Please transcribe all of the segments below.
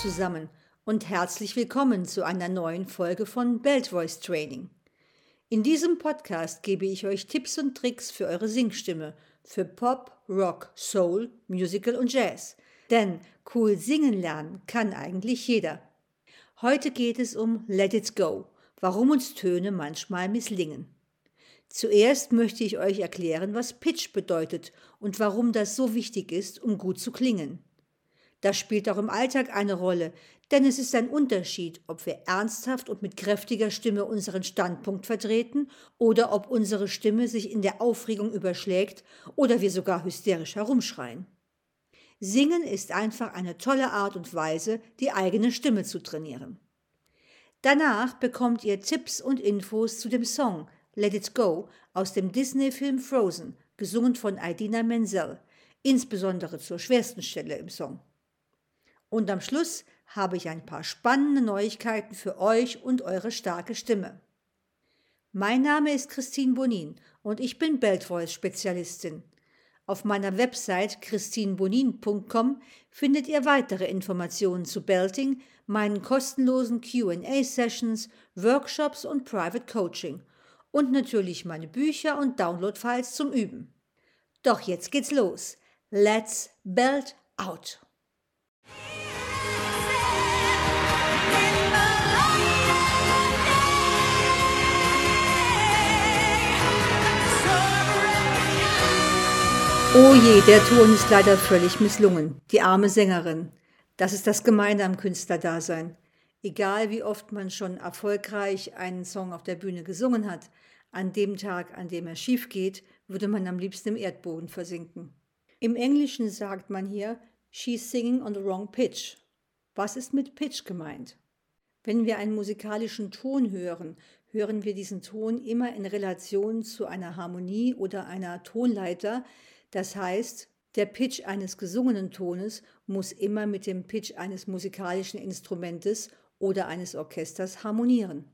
Zusammen und herzlich willkommen zu einer neuen Folge von Belt Voice Training. In diesem Podcast gebe ich euch Tipps und Tricks für eure Singstimme, für Pop, Rock, Soul, Musical und Jazz. Denn cool singen lernen kann eigentlich jeder. Heute geht es um Let It Go, warum uns Töne manchmal misslingen. Zuerst möchte ich euch erklären, was Pitch bedeutet und warum das so wichtig ist, um gut zu klingen. Das spielt auch im Alltag eine Rolle, denn es ist ein Unterschied, ob wir ernsthaft und mit kräftiger Stimme unseren Standpunkt vertreten oder ob unsere Stimme sich in der Aufregung überschlägt oder wir sogar hysterisch herumschreien. Singen ist einfach eine tolle Art und Weise, die eigene Stimme zu trainieren. Danach bekommt ihr Tipps und Infos zu dem Song Let It Go aus dem Disney-Film Frozen, gesungen von Idina Menzel, insbesondere zur schwersten Stelle im Song. Und am Schluss habe ich ein paar spannende Neuigkeiten für euch und eure starke Stimme. Mein Name ist Christine Bonin und ich bin Belt Voice Spezialistin. Auf meiner Website christinebonin.com findet ihr weitere Informationen zu Belting, meinen kostenlosen QA-Sessions, Workshops und Private Coaching und natürlich meine Bücher und Download-Files zum Üben. Doch jetzt geht's los. Let's belt out! Oh je, der Ton ist leider völlig misslungen. Die arme Sängerin. Das ist das Gemeine am Künstlerdasein. Egal wie oft man schon erfolgreich einen Song auf der Bühne gesungen hat, an dem Tag, an dem er schief geht, würde man am liebsten im Erdboden versinken. Im Englischen sagt man hier, she's singing on the wrong pitch. Was ist mit Pitch gemeint? Wenn wir einen musikalischen Ton hören, hören wir diesen Ton immer in Relation zu einer Harmonie oder einer Tonleiter, das heißt, der Pitch eines gesungenen Tones muss immer mit dem Pitch eines musikalischen Instrumentes oder eines Orchesters harmonieren.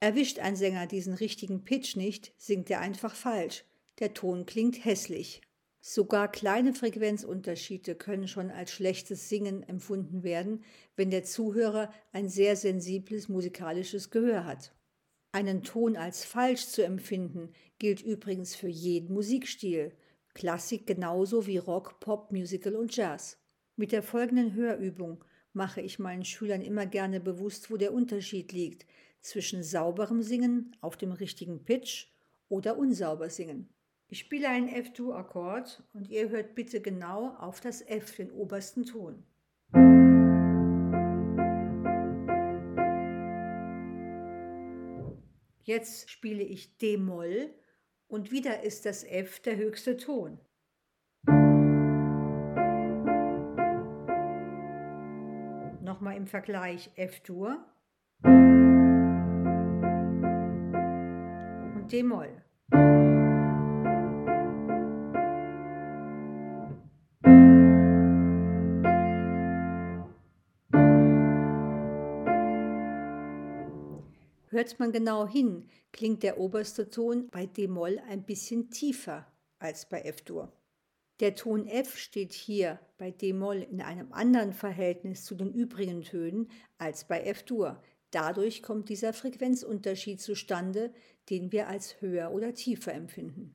Erwischt ein Sänger diesen richtigen Pitch nicht, singt er einfach falsch. Der Ton klingt hässlich. Sogar kleine Frequenzunterschiede können schon als schlechtes Singen empfunden werden, wenn der Zuhörer ein sehr sensibles musikalisches Gehör hat. Einen Ton als falsch zu empfinden gilt übrigens für jeden Musikstil. Klassik genauso wie Rock, Pop, Musical und Jazz. Mit der folgenden Hörübung mache ich meinen Schülern immer gerne bewusst, wo der Unterschied liegt zwischen sauberem Singen auf dem richtigen Pitch oder unsauber singen. Ich spiele einen F-Dur-Akkord und ihr hört bitte genau auf das F, den obersten Ton. Jetzt spiele ich D-Moll und wieder ist das F der höchste Ton. Nochmal im Vergleich F-Dur und D-Moll. Hört man genau hin, klingt der oberste Ton bei d-Moll ein bisschen tiefer als bei F-Dur. Der Ton F steht hier bei d-Moll in einem anderen Verhältnis zu den übrigen Tönen als bei F-Dur. Dadurch kommt dieser Frequenzunterschied zustande, den wir als höher oder tiefer empfinden.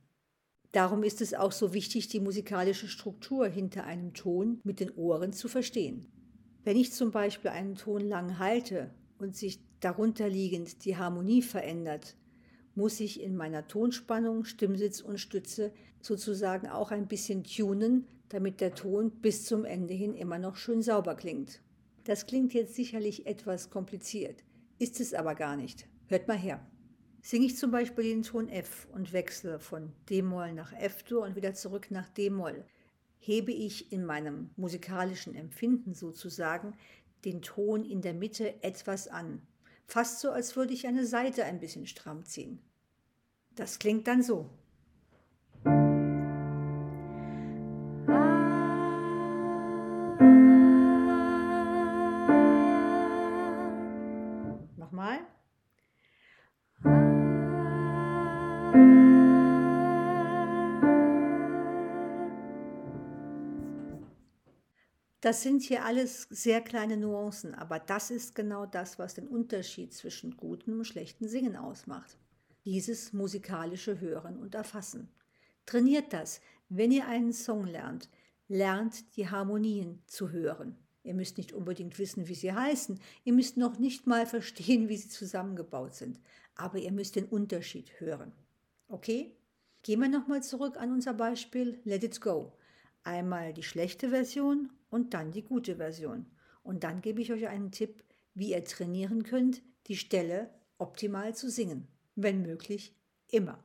Darum ist es auch so wichtig, die musikalische Struktur hinter einem Ton mit den Ohren zu verstehen. Wenn ich zum Beispiel einen Ton lang halte und sich darunter liegend die Harmonie verändert, muss ich in meiner Tonspannung, Stimmsitz und Stütze sozusagen auch ein bisschen tunen, damit der Ton bis zum Ende hin immer noch schön sauber klingt. Das klingt jetzt sicherlich etwas kompliziert, ist es aber gar nicht. Hört mal her. Singe ich zum Beispiel den Ton F und wechsle von D-Moll nach F-Dur und wieder zurück nach D-Moll, hebe ich in meinem musikalischen Empfinden sozusagen den Ton in der Mitte etwas an, fast so, als würde ich eine Seite ein bisschen stramm ziehen. Das klingt dann so. Das sind hier alles sehr kleine Nuancen, aber das ist genau das, was den Unterschied zwischen gutem und schlechtem Singen ausmacht. Dieses musikalische Hören und Erfassen. Trainiert das, wenn ihr einen Song lernt, lernt die Harmonien zu hören. Ihr müsst nicht unbedingt wissen, wie sie heißen, ihr müsst noch nicht mal verstehen, wie sie zusammengebaut sind, aber ihr müsst den Unterschied hören. Okay? Gehen wir nochmal zurück an unser Beispiel Let It Go. Einmal die schlechte Version und dann die gute Version. Und dann gebe ich euch einen Tipp, wie ihr trainieren könnt, die Stelle optimal zu singen. Wenn möglich, immer.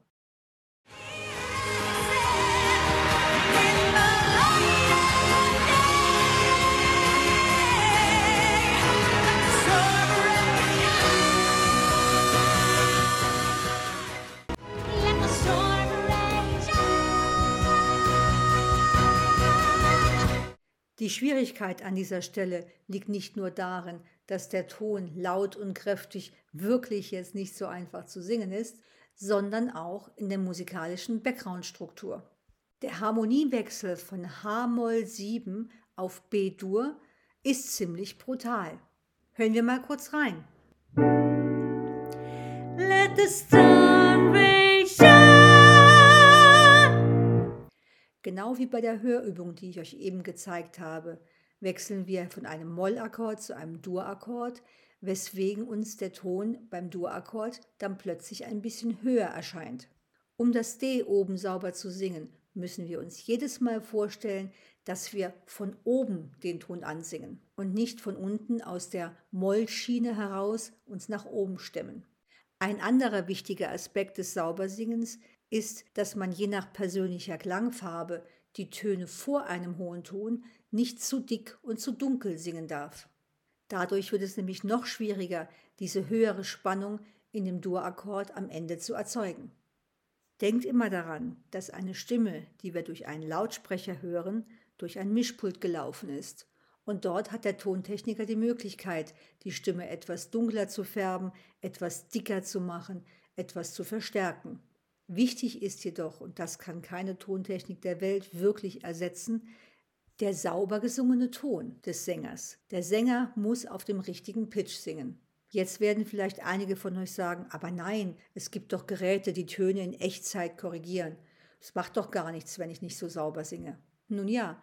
Die Schwierigkeit an dieser Stelle liegt nicht nur darin, dass der Ton laut und kräftig wirklich jetzt nicht so einfach zu singen ist, sondern auch in der musikalischen Backgroundstruktur. Der Harmoniewechsel von H-Moll 7 auf B-Dur ist ziemlich brutal. Hören wir mal kurz rein. Let the sun Genau wie bei der Hörübung, die ich euch eben gezeigt habe, wechseln wir von einem Mollakkord zu einem Dur-Akkord, weswegen uns der Ton beim Dur-Akkord dann plötzlich ein bisschen höher erscheint. Um das D oben sauber zu singen, müssen wir uns jedes Mal vorstellen, dass wir von oben den Ton ansingen und nicht von unten aus der Mollschiene heraus uns nach oben stemmen. Ein anderer wichtiger Aspekt des Saubersingens ist, dass man je nach persönlicher Klangfarbe die Töne vor einem hohen Ton nicht zu dick und zu dunkel singen darf. Dadurch wird es nämlich noch schwieriger, diese höhere Spannung in dem Dur-Akkord am Ende zu erzeugen. Denkt immer daran, dass eine Stimme, die wir durch einen Lautsprecher hören, durch ein Mischpult gelaufen ist. Und dort hat der Tontechniker die Möglichkeit, die Stimme etwas dunkler zu färben, etwas dicker zu machen, etwas zu verstärken. Wichtig ist jedoch, und das kann keine Tontechnik der Welt wirklich ersetzen, der sauber gesungene Ton des Sängers. Der Sänger muss auf dem richtigen Pitch singen. Jetzt werden vielleicht einige von euch sagen, aber nein, es gibt doch Geräte, die Töne in Echtzeit korrigieren. Es macht doch gar nichts, wenn ich nicht so sauber singe. Nun ja,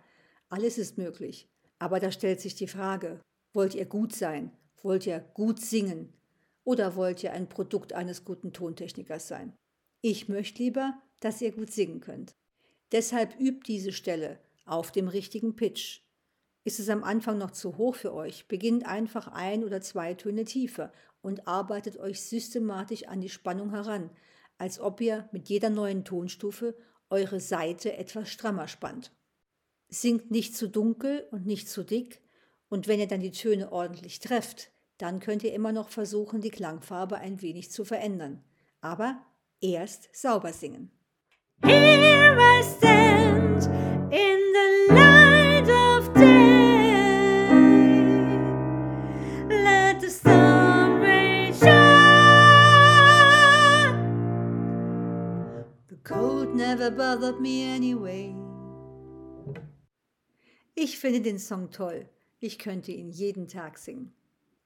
alles ist möglich. Aber da stellt sich die Frage, wollt ihr gut sein? Wollt ihr gut singen? Oder wollt ihr ein Produkt eines guten Tontechnikers sein? Ich möchte lieber, dass ihr gut singen könnt. Deshalb übt diese Stelle auf dem richtigen Pitch. Ist es am Anfang noch zu hoch für euch, beginnt einfach ein oder zwei Töne tiefer und arbeitet euch systematisch an die Spannung heran, als ob ihr mit jeder neuen Tonstufe eure Seite etwas strammer spannt. Singt nicht zu dunkel und nicht zu dick, und wenn ihr dann die Töne ordentlich trefft, dann könnt ihr immer noch versuchen, die Klangfarbe ein wenig zu verändern. Aber erst sauber singen. Here I stand in the light of day. Let the sun rain shine. The cold never bothered me anyway. Ich finde den Song toll. Ich könnte ihn jeden Tag singen.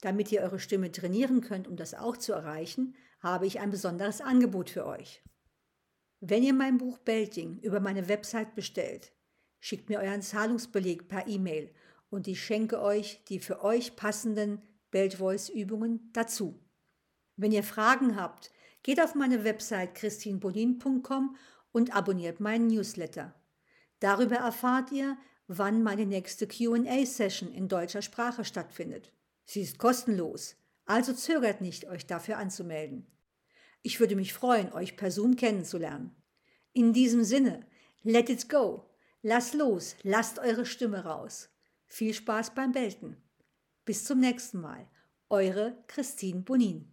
Damit ihr eure Stimme trainieren könnt, um das auch zu erreichen, habe ich ein besonderes Angebot für euch. Wenn ihr mein Buch Belting über meine Website bestellt, schickt mir euren Zahlungsbeleg per E-Mail und ich schenke euch die für euch passenden Belt Voice Übungen dazu. Wenn ihr Fragen habt, geht auf meine Website christinbolin.com und abonniert meinen Newsletter. Darüber erfahrt ihr, wann meine nächste QA-Session in deutscher Sprache stattfindet. Sie ist kostenlos, also zögert nicht, euch dafür anzumelden. Ich würde mich freuen, euch per Zoom kennenzulernen. In diesem Sinne, let it go. Lasst los, lasst eure Stimme raus. Viel Spaß beim Belten. Bis zum nächsten Mal. Eure Christine Bonin.